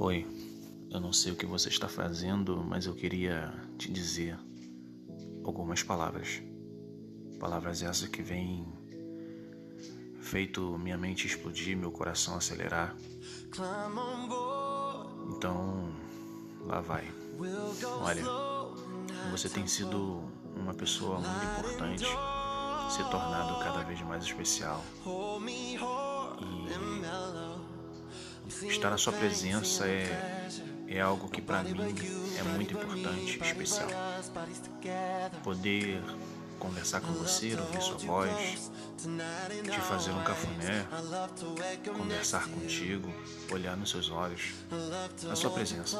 Oi, eu não sei o que você está fazendo, mas eu queria te dizer algumas palavras. Palavras essas que vêm feito minha mente explodir, meu coração acelerar. Então, lá vai. Olha, você tem sido uma pessoa muito importante, se tornado cada vez mais especial. E estar na sua presença é, é algo que para mim é muito importante, especial. Poder conversar com você, ouvir sua voz, te fazer um cafuné, conversar contigo, olhar nos seus olhos, na sua presença.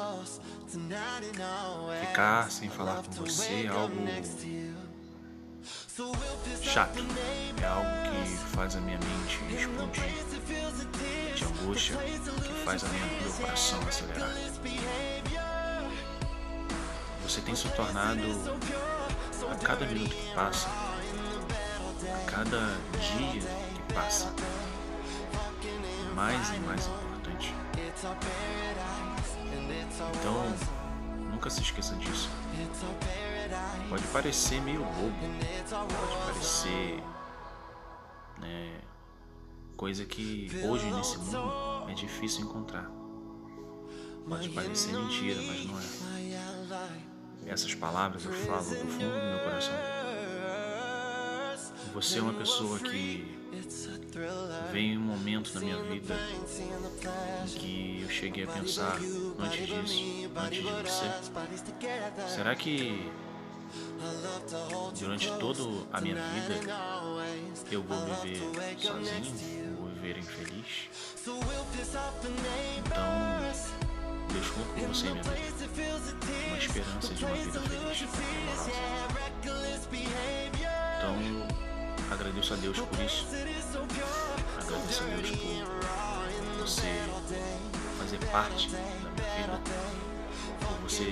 Ficar sem falar com você é algo chato, é algo que faz a minha mente explodir de angústia, que faz a minha, meu coração acelerar. Você tem se tornado a cada minuto que passa, a cada dia que passa, mais e mais importante. Então, nunca se esqueça disso. Pode parecer meio bobo, pode parecer né, coisa que hoje nesse mundo é difícil encontrar. Pode parecer mentira, mas não é. Essas palavras eu falo do fundo do meu coração. Você é uma pessoa que veio um momento na minha vida em que eu cheguei a pensar antes disso, antes de você. Será que durante toda a minha vida eu vou viver sozinho? Vou viver infeliz? Então Deus com você, minha vida. Uma esperança de uma vida feliz. Então, agradeço a Deus por isso. Agradeço a Deus por você fazer parte da minha vida. Por você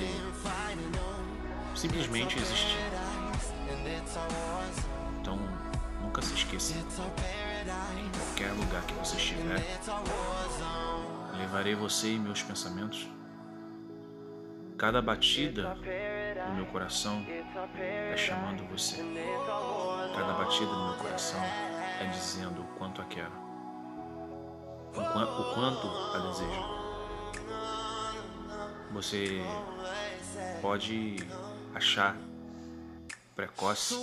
simplesmente existir. Então, nunca se esqueça. Em qualquer lugar que você estiver, Levarei você e meus pensamentos. Cada batida do meu coração é chamando você. Cada batida do meu coração é dizendo o quanto a quero, o quanto a desejo. Você pode achar precoce,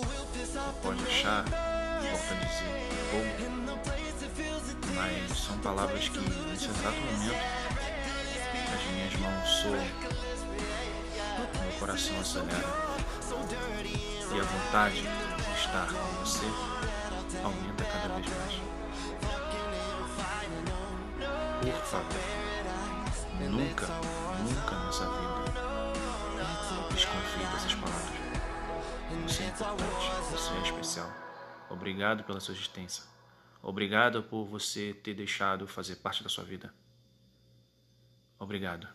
pode achar, volta a dizer, bobo, mas são palavras que, nesse exato momento, as minhas mãos soam, meu coração acelera e a vontade de estar com você aumenta cada vez mais. Por favor, nunca, nunca nessa vida desconfie dessas palavras. Você é importante, você é especial. Obrigado pela sua existência. Obrigado por você ter deixado fazer parte da sua vida. Obrigado.